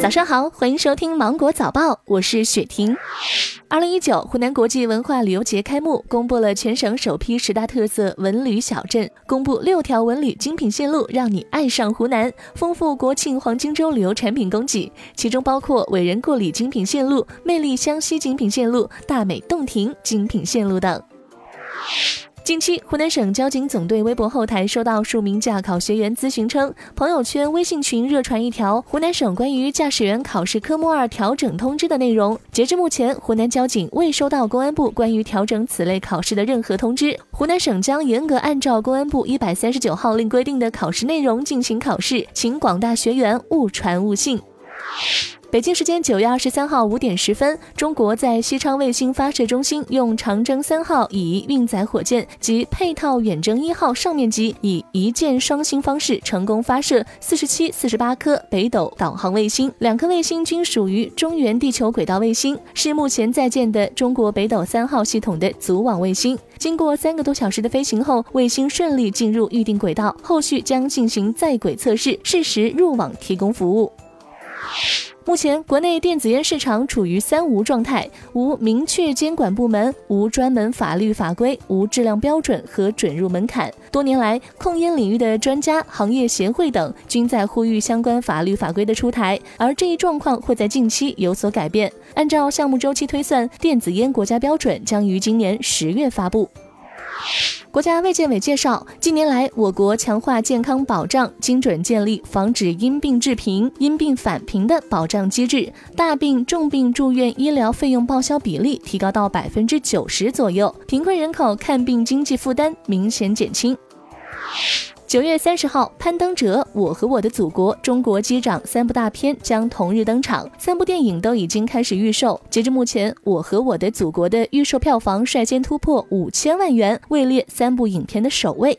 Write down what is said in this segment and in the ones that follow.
早上好，欢迎收听芒果早报，我是雪婷。二零一九湖南国际文化旅游节开幕，公布了全省首批十大特色文旅小镇，公布六条文旅精品线路，让你爱上湖南，丰富国庆黄金周旅游产品供给，其中包括伟人故里精品线路、魅力湘西精品线路、大美洞庭精品线路等。近期，湖南省交警总队微博后台收到数名驾考学员咨询称，朋友圈、微信群热传一条湖南省关于驾驶员考试科目二调整通知的内容。截至目前，湖南交警未收到公安部关于调整此类考试的任何通知。湖南省将严格按照公安部一百三十九号令规定的考试内容进行考试，请广大学员勿传勿信。北京时间九月二十三号五点十分，中国在西昌卫星发射中心用长征三号乙运载火箭及配套远征一号上面级以一箭双星方式成功发射四十七、四十八颗北斗导航卫星，两颗卫星均属于中原地球轨道卫星，是目前在建的中国北斗三号系统的组网卫星。经过三个多小时的飞行后，卫星顺利进入预定轨道，后续将进行在轨测试，适时入网提供服务。目前，国内电子烟市场处于三无状态：无明确监管部门，无专门法律法规，无质量标准和准入门槛。多年来，控烟领域的专家、行业协会等均在呼吁相关法律法规的出台，而这一状况会在近期有所改变。按照项目周期推算，电子烟国家标准将于今年十月发布。国家卫健委介绍，近年来，我国强化健康保障，精准建立防止因病致贫、因病返贫的保障机制，大病重病住院医疗费用报销比例提高到百分之九十左右，贫困人口看病经济负担明显减轻。九月三十号，《攀登者》《我和我的祖国》《中国机长》三部大片将同日登场，三部电影都已经开始预售。截至目前，《我和我的祖国》的预售票房率先突破五千万元，位列三部影片的首位。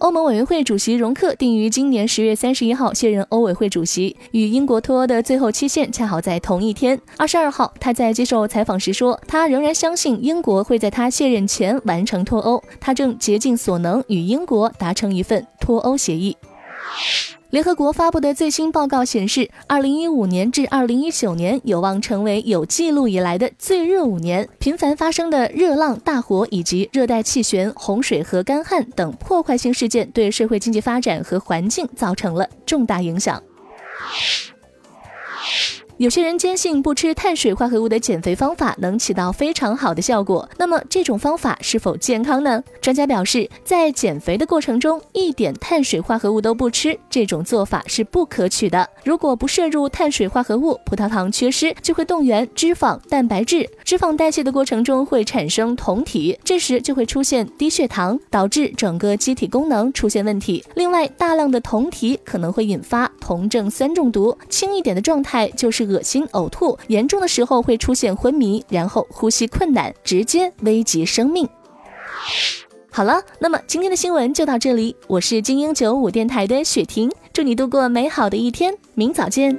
欧盟委员会主席容克定于今年十月三十一号卸任欧委会主席，与英国脱欧的最后期限恰好在同一天。二十二号，他在接受采访时说，他仍然相信英国会在他卸任前完成脱欧，他正竭尽所能与英国达成一份脱欧协议。联合国发布的最新报告显示，二零一五年至二零一九年有望成为有记录以来的最热五年。频繁发生的热浪、大火以及热带气旋、洪水和干旱等破坏性事件，对社会经济发展和环境造成了重大影响。有些人坚信不吃碳水化合物的减肥方法能起到非常好的效果，那么这种方法是否健康呢？专家表示，在减肥的过程中一点碳水化合物都不吃，这种做法是不可取的。如果不摄入碳水化合物，葡萄糖缺失就会动员脂肪、蛋白质，脂肪代谢的过程中会产生酮体，这时就会出现低血糖，导致整个机体功能出现问题。另外，大量的酮体可能会引发酮症酸中毒，轻一点的状态就是。恶心、呕吐，严重的时候会出现昏迷，然后呼吸困难，直接危及生命。好了，那么今天的新闻就到这里，我是精英九五电台的雪婷，祝你度过美好的一天，明早见。